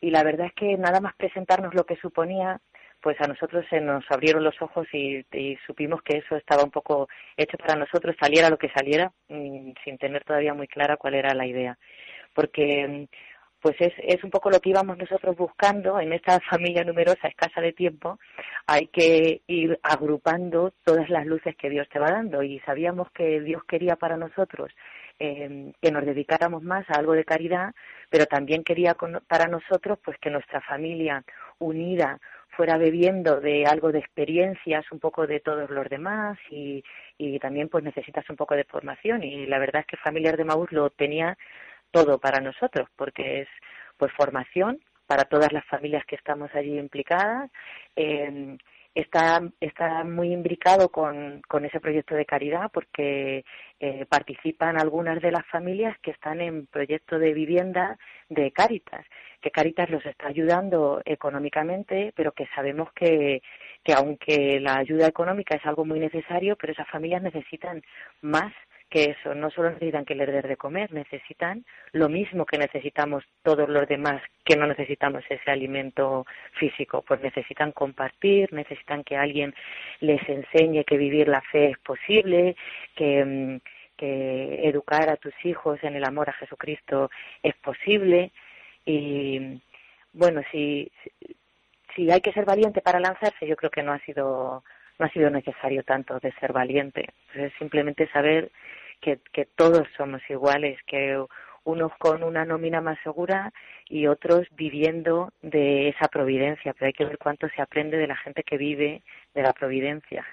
y la verdad es que nada más presentarnos lo que suponía, pues a nosotros se nos abrieron los ojos y, supimos que eso estaba un poco hecho para nosotros, saliera lo que saliera, mm, sin tener todavía muy clara cuál era la idea. Porque pues es, es un poco lo que íbamos nosotros buscando en esta familia numerosa, escasa de tiempo, hay que ir agrupando todas las luces que Dios te va dando y sabíamos que Dios quería para nosotros eh, que nos dedicáramos más a algo de caridad, pero también quería para nosotros pues que nuestra familia unida fuera bebiendo de algo de experiencias, un poco de todos los demás y, y también pues necesitas un poco de formación y la verdad es que Familiar de Maús lo tenía todo para nosotros porque es pues formación para todas las familias que estamos allí implicadas. Eh, está, está muy imbricado con, con ese proyecto de caridad porque eh, participan algunas de las familias que están en proyecto de vivienda de Cáritas, que Cáritas los está ayudando económicamente, pero que sabemos que, que aunque la ayuda económica es algo muy necesario, pero esas familias necesitan más que eso, no solo necesitan que les des de comer, necesitan lo mismo que necesitamos todos los demás que no necesitamos ese alimento físico, pues necesitan compartir, necesitan que alguien les enseñe que vivir la fe es posible, que, mm, que educar a tus hijos en el amor a Jesucristo es posible. Y bueno, si, si hay que ser valiente para lanzarse, yo creo que no ha sido no ha sido necesario tanto de ser valiente. Es simplemente saber que, que todos somos iguales, que unos con una nómina más segura y otros viviendo de esa providencia, pero hay que ver cuánto se aprende de la gente que vive de la providencia.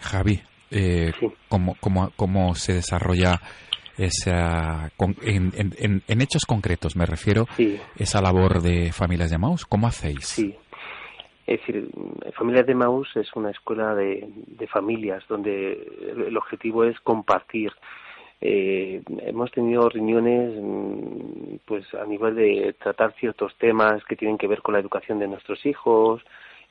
Javi, eh, ¿cómo, cómo, cómo se desarrolla esa, en, en, en, hechos concretos, me refiero, esa labor de familias de Maus? ¿Cómo hacéis? Sí, es decir, Familias de Maús es una escuela de, de familias donde el objetivo es compartir. Eh, hemos tenido reuniones mm, pues a nivel de tratar ciertos temas que tienen que ver con la educación de nuestros hijos,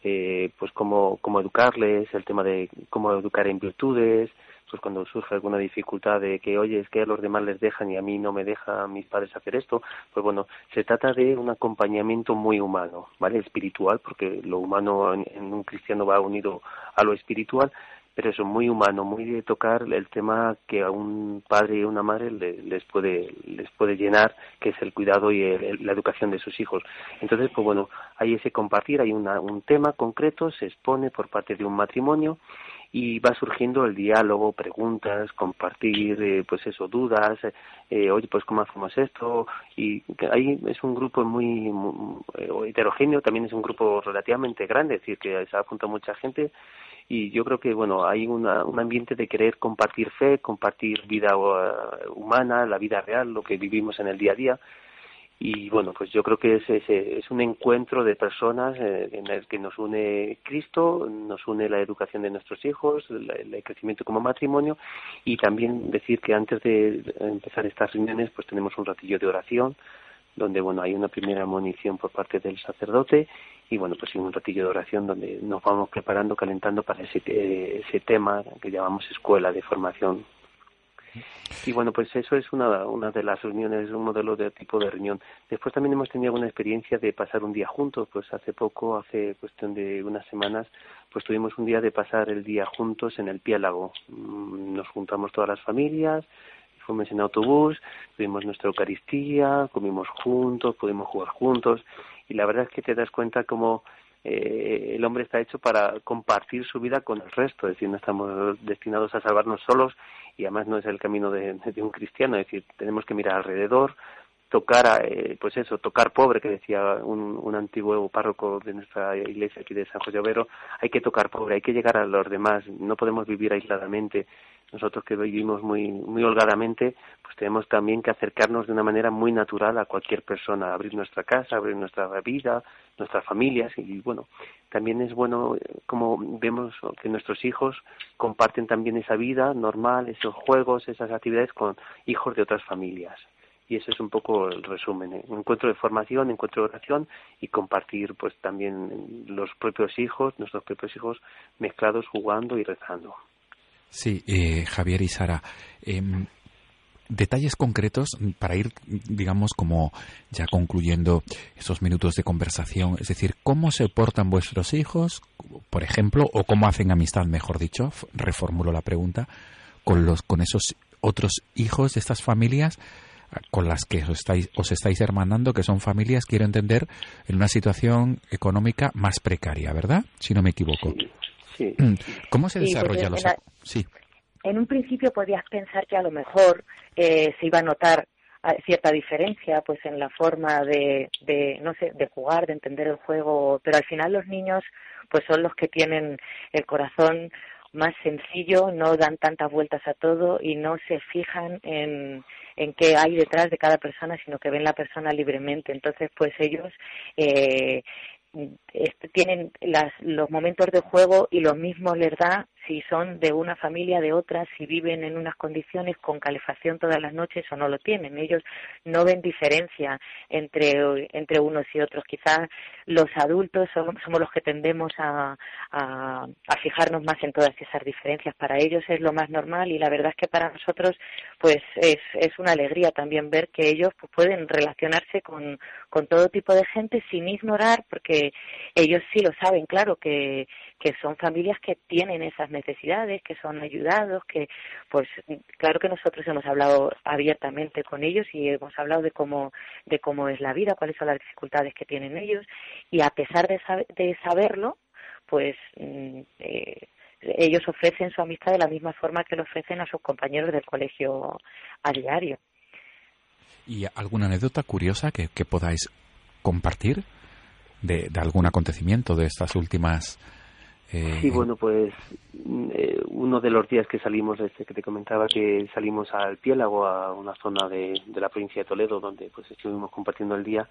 eh, pues cómo, cómo educarles, el tema de cómo educar en virtudes, pues cuando surge alguna dificultad de que, oye, es que a los demás les dejan y a mí no me dejan mis padres hacer esto, pues bueno, se trata de un acompañamiento muy humano, ¿vale? Espiritual, porque lo humano en, un cristiano va unido a lo espiritual, pero eso muy humano, muy de tocar el tema que a un padre y una madre les puede les puede llenar, que es el cuidado y la educación de sus hijos. Entonces, pues bueno, hay ese compartir, hay una, un tema concreto, se expone por parte de un matrimonio y va surgiendo el diálogo, preguntas, compartir, eh, pues eso, dudas, eh, oye, pues cómo hacemos esto, y ahí es un grupo muy, eh, heterogéneo, también es un grupo relativamente grande, es decir, que se apunta mucha gente, y yo creo que, bueno, hay una, un ambiente de querer compartir fe, compartir vida uh, humana, la vida real, lo que vivimos en el día a día, y bueno, pues yo creo que es, es, un encuentro de personas eh, en el que nos une Cristo, nos une la educación de nuestros hijos, el, crecimiento como matrimonio y también decir que antes de empezar estas reuniones pues tenemos un ratillo de oración donde bueno hay una primera munición por parte del sacerdote y bueno pues un ratillo de oración donde nos vamos preparando calentando para ese ese tema que llamamos escuela de formación y bueno, pues eso es una, una de las reuniones, un modelo de tipo de reunión. Después también hemos tenido una experiencia de pasar un día juntos, pues hace poco, hace cuestión de unas semanas, pues tuvimos un día de pasar el día juntos en el Piélago. Mm, nos juntamos todas las familias, fuimos en autobús, tuvimos nuestra Eucaristía, comimos juntos, pudimos jugar juntos y la verdad es que te das cuenta como eh, el hombre está hecho para compartir su vida con el resto, es decir, no estamos destinados a salvarnos solos y además no es el camino de, un cristiano, es decir, tenemos que mirar alrededor, tocar, eh, pues eso, tocar pobre, que decía un, antiguo párroco de nuestra iglesia aquí de San José Overo, hay que tocar pobre, hay que llegar a los demás, no podemos vivir aisladamente. Nosotros que vivimos muy, muy holgadamente, pues tenemos también que acercarnos de una manera muy natural a cualquier persona, abrir nuestra casa, abrir nuestra vida, nuestras familias y bueno, también es bueno eh, como vemos que nuestros hijos comparten también esa vida normal, esos juegos, esas actividades con hijos de otras familias y ese es un poco el resumen. ¿eh? Encuentro de formación, encuentro de oración y compartir pues también los propios hijos, nuestros propios hijos mezclados jugando y rezando. Sí, eh, Javier y Sara, em, detalles concretos para ir, digamos, como ya concluyendo esos minutos de conversación. Es decir, ¿cómo se portan vuestros hijos, por ejemplo, o cómo hacen amistad, mejor dicho? Reformulo la pregunta con los con esos otros hijos de estas familias con las que os estáis, os estáis hermanando, que son familias, quiero entender, en una situación económica más precaria, ¿verdad? Si no me equivoco. Sí. ¿Cómo se Sí, desarrolla los... en la- Sí, En un principio podías pensar que a lo mejor eh, se iba a notar ah, cierta diferencia pues en la forma de, de no sé de jugar de entender el juego pero al final los niños pues son los que tienen el corazón más sencillo no dan tantas vueltas a todo y no se fijan en en qué hay detrás de cada persona sino que ven la persona libremente. Entonces pues ellos eh, este, tienen las, los momentos de juego y los mismos les da si son de una familia, de otra, si viven en unas condiciones con calefacción todas las noches o no lo tienen. Ellos no ven diferencia entre, entre unos y otros. Quizás los adultos somos, los que tendemos a, a, a fijarnos más en todas esas diferencias. Para ellos es lo más normal y la verdad es que para nosotros pues es, es una alegría también ver que ellos pues, pueden relacionarse con, con todo tipo de gente sin ignorar, porque ellos sí lo saben, claro, que, que son familias que tienen esas necesidades, que son ayudados, que pues claro que nosotros hemos hablado abiertamente con ellos y hemos hablado de cómo de cómo es la vida, cuáles son las dificultades que tienen ellos y a pesar de, sab- de saberlo, pues mm, eh, ellos ofrecen su amistad de la misma forma que lo ofrecen a sus compañeros del colegio a diario. ¿Y alguna anécdota curiosa que, que podáis compartir de, de algún acontecimiento de estas últimas... eh, Sí, bueno, pues mm, eh, uno de los días que salimos, este que te comentaba, que salimos al Piélago, a una zona de, de la provincia de Toledo, donde pues estuvimos compartiendo el día,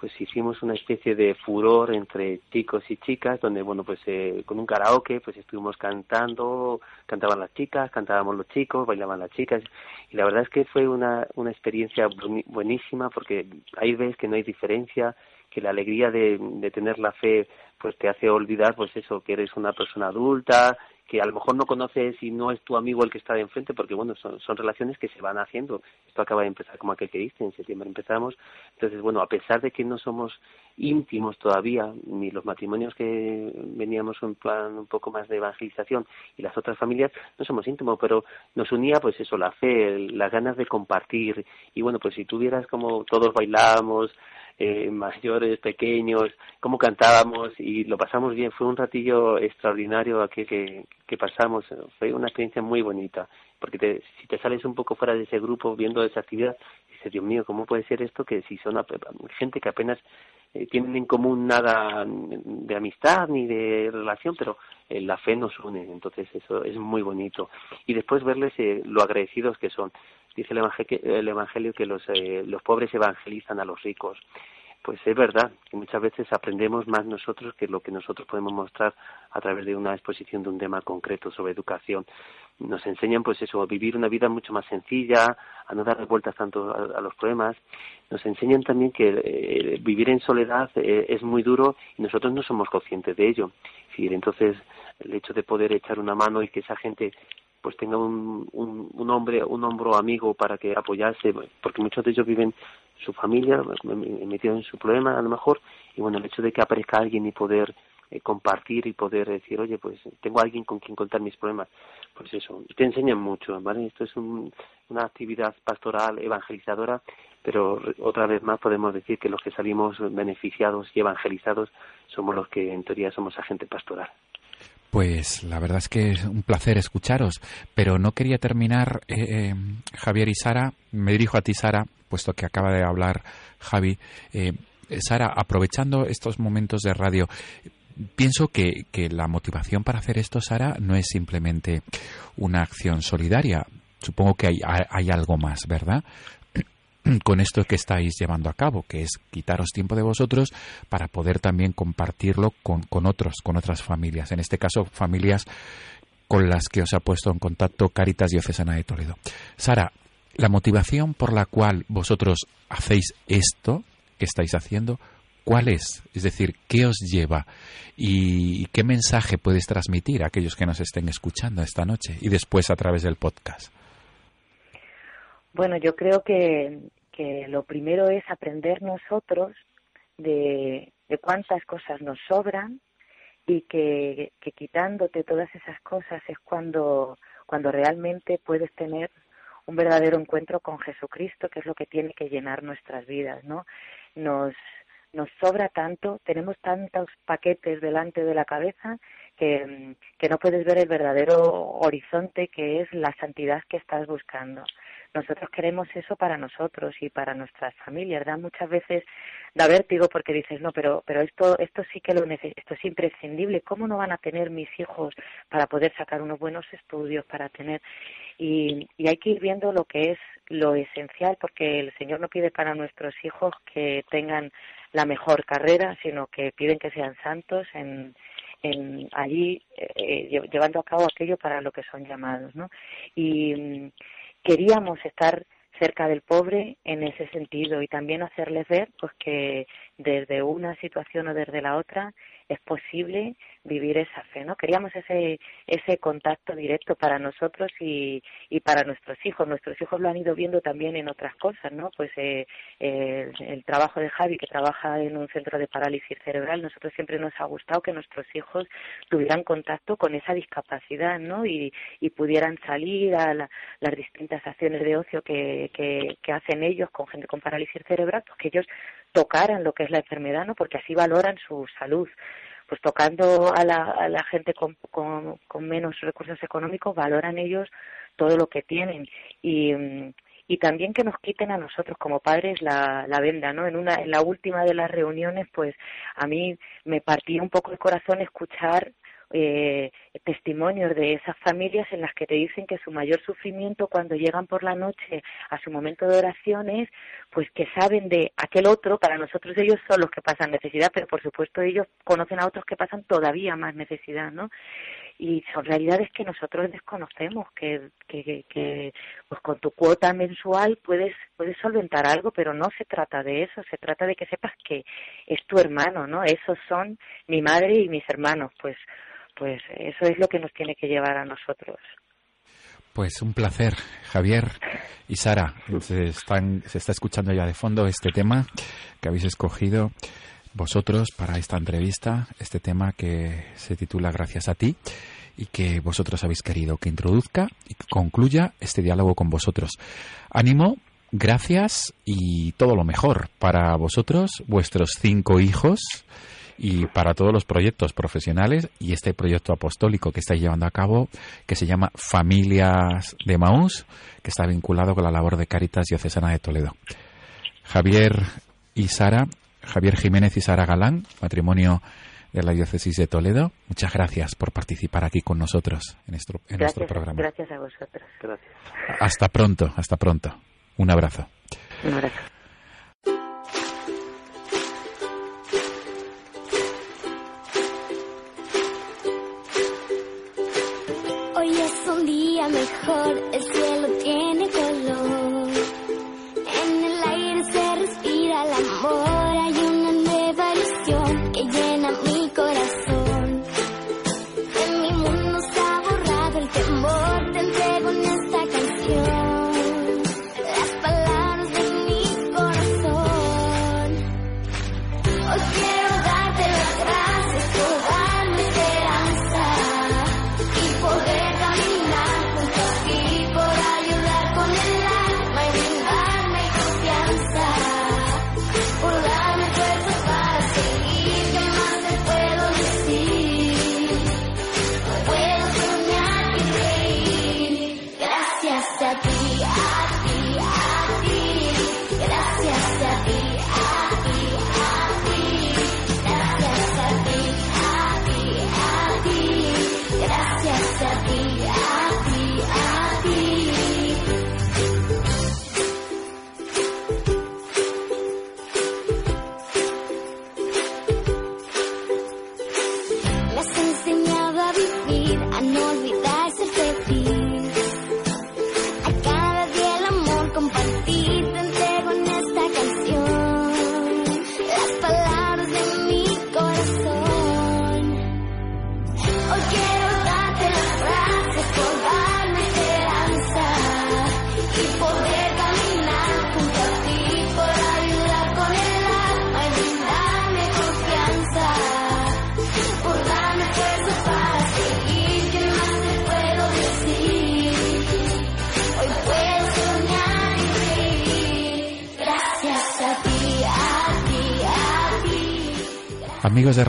pues hicimos una especie de furor entre chicos y chicas, donde, bueno, pues eh, con un karaoke, pues estuvimos cantando, cantaban las chicas, cantábamos los chicos, bailaban las chicas, y la verdad es que fue una, una experiencia buenísima, porque ahí ves que no hay diferencia, que la alegría de, de tener la fe pues te hace olvidar pues eso que eres una persona adulta que a lo mejor no conoces y no es tu amigo el que está de enfrente porque bueno son, son relaciones que se van haciendo. Esto acaba de empezar como aquel que dice en septiembre empezamos. Entonces bueno a pesar de que no somos íntimos todavía ni los matrimonios que veníamos en plan un poco más de evangelización y las otras familias no somos íntimos pero nos unía pues eso la fe las ganas de compartir. Y bueno pues si tuvieras como todos bailábamos eh, mayores, pequeños, cómo cantábamos y lo pasamos bien. Fue un ratillo extraordinario aquí que, que pasamos. Fue una experiencia muy bonita. Porque te, si te sales un poco fuera de ese grupo viendo esa actividad, dices, Dios mío, ¿cómo puede ser esto que si son gente que apenas eh, tienen en común nada de amistad ni de relación, pero eh, la fe nos une, entonces eso es muy bonito. Y después verles eh, lo agradecidos que son. Dice el Evangelio, el evangelio que los, eh, los pobres evangelizan a los ricos. Pues es verdad que muchas veces aprendemos más nosotros que lo que nosotros podemos mostrar a través de una exposición de un tema concreto sobre educación. Nos enseñan pues eso, a vivir una vida mucho más sencilla, a no dar vueltas tanto a, los problemas. Nos enseñan también que eh, vivir en soledad eh, es muy duro y nosotros no somos conscientes de ello. Entonces el hecho de poder echar una mano y que esa gente pues tenga un, un, un hombre, un hombro amigo para que apoyarse, porque muchos de ellos viven su familia, metidos en su problema a lo mejor, y bueno, el hecho de que aparezca alguien y poder eh, compartir y poder decir, oye, pues tengo alguien con quien contar mis problemas, pues eso, te enseñan mucho, ¿vale? Esto es un, una actividad pastoral, evangelizadora, pero otra vez más podemos decir que los que salimos beneficiados y evangelizados somos los que en teoría somos agente pastoral. Pues la verdad es que es un placer escucharos, pero no quería terminar, eh, eh, Javier y Sara, me dirijo a ti Sara, puesto que acaba de hablar Javi. Eh, Sara, aprovechando estos momentos de radio, pienso que, la motivación para hacer esto, Sara, no es simplemente una acción solidaria. Supongo que hay algo más, ¿verdad? con esto que estáis llevando a cabo, que es quitaros tiempo de vosotros para poder también compartirlo con, con otros, con otras familias. En este caso, familias con las que os ha puesto en contacto Caritas Diocesana de Toledo. Sara, la motivación por la cual vosotros hacéis esto que estáis haciendo, ¿cuál es? Es decir, ¿qué os lleva? ¿Y qué mensaje puedes transmitir a aquellos que nos estén escuchando esta noche y después a través del podcast? Bueno, yo creo que, que lo primero es aprender nosotros de, cuántas cosas nos sobran y que, que quitándote todas esas cosas es cuando, cuando realmente puedes tener un verdadero encuentro con Jesucristo, que es lo que tiene que llenar nuestras vidas, ¿no? Nos, nos sobra tanto, tenemos tantos paquetes delante de la cabeza que, que no puedes ver el verdadero horizonte que es la santidad que estás buscando. Nosotros queremos eso para nosotros y para nuestras familias, ¿verdad? Muchas veces da vértigo porque dices, no, pero, pero esto, esto sí que lo nece- esto es imprescindible. ¿Cómo no van a tener mis hijos para poder sacar unos buenos estudios, para tener y, y hay que ir viendo lo que es lo esencial porque el Señor no pide para nuestros hijos que tengan la mejor carrera, sino que piden que sean santos en, en allí eh, lle- llevando a cabo aquello para lo que son llamados, ¿no? Y queríamos estar cerca del pobre en ese sentido y también hacerles ver pues que desde una situación o desde la otra es posible vivir esa fe, ¿no? Queríamos ese ese contacto directo para nosotros y, y para nuestros hijos. Nuestros hijos lo han ido viendo también en otras cosas, ¿no? Pues eh, el, el trabajo de Javi, que trabaja en un centro de parálisis cerebral, nosotros siempre nos ha gustado que nuestros hijos tuvieran contacto con esa discapacidad, ¿no? Y, y pudieran salir a la- las distintas acciones de ocio que, que, que hacen ellos con gente con parálisis cerebral, pues que ellos tocaran lo que es la enfermedad, ¿no? Porque así valoran su salud pues tocando a la, gente con, menos recursos económicos, valoran ellos todo lo que tienen y, mm, y también que nos quiten a nosotros como padres la, la venda, ¿no? En una, en la última de las reuniones, pues a mí me partía un poco el corazón escuchar eh, testimonios de esas familias en las que te dicen que su mayor sufrimiento cuando llegan por la noche a su momento de oraciones, pues que saben de aquel otro, para nosotros ellos son los que pasan necesidad, pero por supuesto ellos conocen a otros que pasan todavía más necesidad, ¿no? y son realidades que nosotros desconocemos que, que, que, pues con tu cuota mensual puedes puedes solventar algo pero no se trata de eso se trata de que sepas que es tu hermano no esos son mi madre y mis hermanos pues pues eso es lo que nos tiene que llevar a nosotros Pues un placer, Javier y Sara. Se, están, se está escuchando ya de fondo este tema que habéis escogido vosotros para esta entrevista, este tema que se titula Gracias a ti y que vosotros habéis querido que introduzca y que concluya este diálogo con vosotros. Ánimo, gracias y todo lo mejor para vosotros, vuestros cinco hijos y para todos los proyectos profesionales y este proyecto apostólico que estáis llevando a cabo que se llama Familias de Maús, que está vinculado con la labor de Caritas Diocesana de Toledo. Javier y Sara, Javier Jiménez y Sara Galán, matrimonio de la Diócesis de Toledo, muchas gracias por participar aquí con nosotros en nuestro, en gracias, nuestro programa. gracias a vosotros Gracias. Hasta pronto, hasta pronto. Un abrazo. un abrazo mejor, el cielo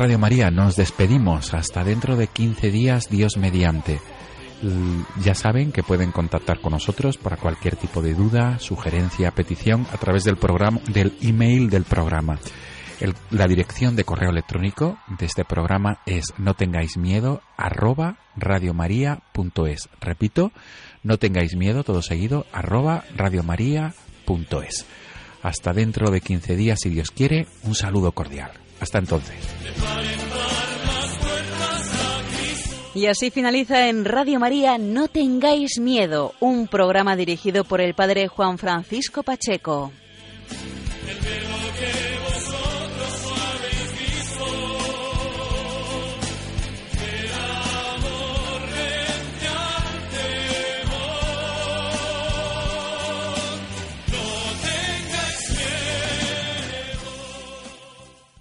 Radio María, nos despedimos hasta dentro de 15 días, Dios mediante. Ya saben que pueden contactar con nosotros para cualquier tipo de duda, sugerencia, petición a través del programa, del email del programa. La dirección de correo electrónico de este programa es no tengáis miedo arroba radiomaria.es. Repito, no tengáis miedo, todo seguido, arroba radiomaria.es. Hasta dentro de 15 días, si Dios quiere, un saludo cordial. Hasta entonces. Y así finaliza en Radio María No tengáis miedo, un programa dirigido por el padre Juan Francisco Pacheco.